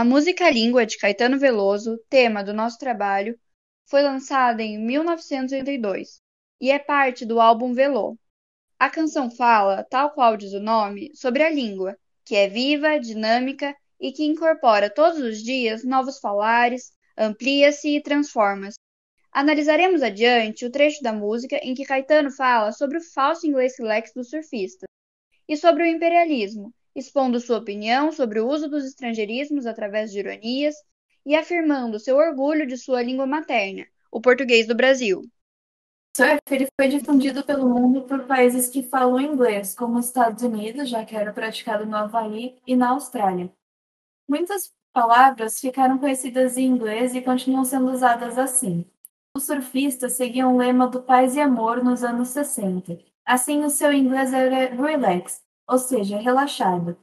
A música Língua de Caetano Veloso, tema do nosso trabalho, foi lançada em 1982 e é parte do álbum Velô. A canção fala, tal qual diz o nome, sobre a língua, que é viva, dinâmica e que incorpora todos os dias novos falares, amplia-se e transforma-se. Analisaremos adiante o trecho da música em que Caetano fala sobre o falso inglês lex do surfista e sobre o imperialismo, expondo sua opinião sobre o uso dos estrangeirismos através de ironias e afirmando seu orgulho de sua língua materna, o português do Brasil. Surf ele foi difundido pelo mundo por países que falam inglês, como os Estados Unidos, já que era praticado no Havaí, e na Austrália. Muitas palavras ficaram conhecidas em inglês e continuam sendo usadas assim. Os surfistas seguiam o lema do paz e amor nos anos 60. Assim, o seu inglês era relax, ou seja, relaxado.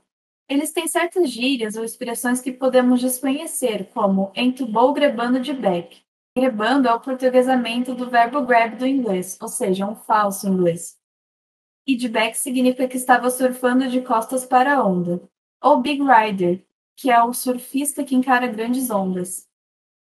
Eles têm certas gírias ou expressões que podemos desconhecer, como entubou grebando de back. Grebando é o portuguesamento do verbo grab do inglês, ou seja, um falso inglês. E de back significa que estava surfando de costas para a onda. Ou big rider, que é o surfista que encara grandes ondas.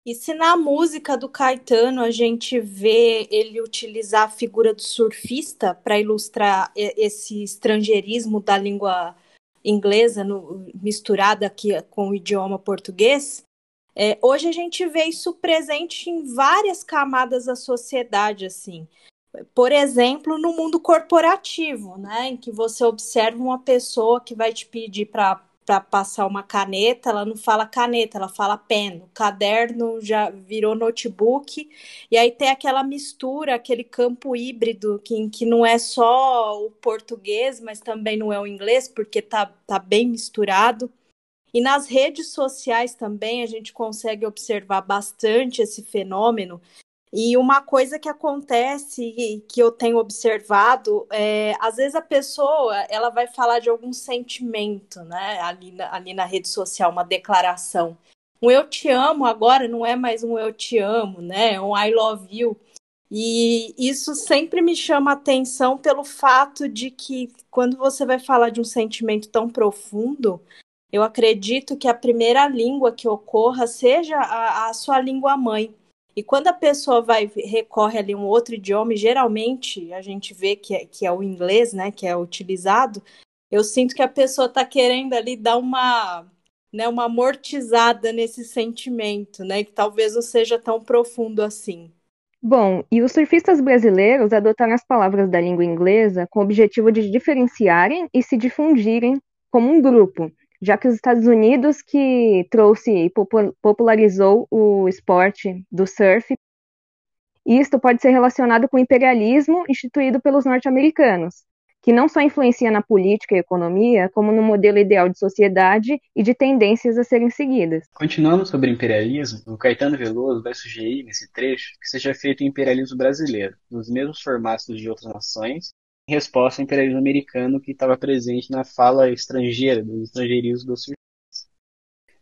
E se na música do Caetano a gente vê ele utilizar a figura do surfista para ilustrar esse estrangeirismo da língua inglesa no, misturada aqui com o idioma português, é, hoje a gente vê isso presente em várias camadas da sociedade, assim. Por exemplo, no mundo corporativo, né, em que você observa uma pessoa que vai te pedir para para passar uma caneta, ela não fala caneta, ela fala pen. O caderno já virou notebook. E aí tem aquela mistura, aquele campo híbrido que, que não é só o português, mas também não é o inglês, porque tá, tá bem misturado. E nas redes sociais também a gente consegue observar bastante esse fenômeno e uma coisa que acontece que eu tenho observado é, às vezes a pessoa ela vai falar de algum sentimento, né? Ali na, ali na rede social, uma declaração. Um eu te amo agora não é mais um eu te amo, né? É um I love you. E isso sempre me chama atenção pelo fato de que quando você vai falar de um sentimento tão profundo, eu acredito que a primeira língua que ocorra seja a, a sua língua mãe. E quando a pessoa vai recorre ali a um outro idioma, geralmente a gente vê que é, que é o inglês, né, que é utilizado, eu sinto que a pessoa está querendo ali dar uma, né, uma amortizada nesse sentimento, né, que talvez não seja tão profundo assim. Bom, e os surfistas brasileiros adotaram as palavras da língua inglesa com o objetivo de diferenciarem e se difundirem como um grupo, já que os Estados Unidos que trouxe e popularizou o esporte do surf. Isto pode ser relacionado com o imperialismo instituído pelos norte-americanos, que não só influencia na política e economia, como no modelo ideal de sociedade e de tendências a serem seguidas. Continuando sobre imperialismo, o Caetano Veloso vai sugerir nesse trecho que seja feito o imperialismo brasileiro, nos mesmos formatos de outras nações, resposta ao imperialismo americano que estava presente na fala estrangeira, dos estrangeirismos dos surfistas.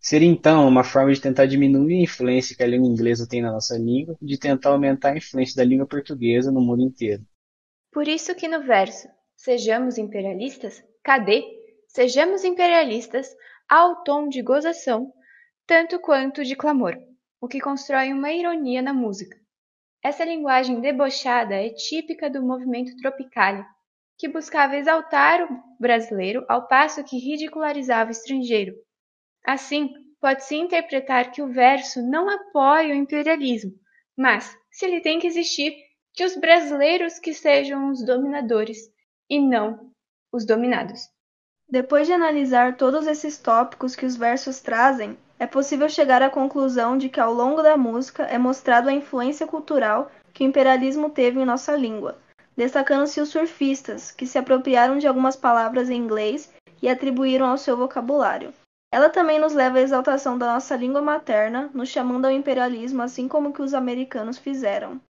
Seria então uma forma de tentar diminuir a influência que a língua inglesa tem na nossa língua e de tentar aumentar a influência da língua portuguesa no mundo inteiro. Por isso que no verso Sejamos imperialistas, cadê? Sejamos imperialistas ao tom de gozação, tanto quanto de clamor, o que constrói uma ironia na música. Essa linguagem debochada é típica do movimento Tropicália, que buscava exaltar o brasileiro ao passo que ridicularizava o estrangeiro. Assim, pode-se interpretar que o verso não apoia o imperialismo, mas, se ele tem que existir, que os brasileiros que sejam os dominadores e não os dominados. Depois de analisar todos esses tópicos que os versos trazem, é possível chegar à conclusão de que ao longo da música é mostrado a influência cultural que o imperialismo teve em nossa língua, destacando-se os surfistas, que se apropriaram de algumas palavras em inglês e atribuíram ao seu vocabulário. Ela também nos leva à exaltação da nossa língua materna, nos chamando ao imperialismo assim como que os americanos fizeram.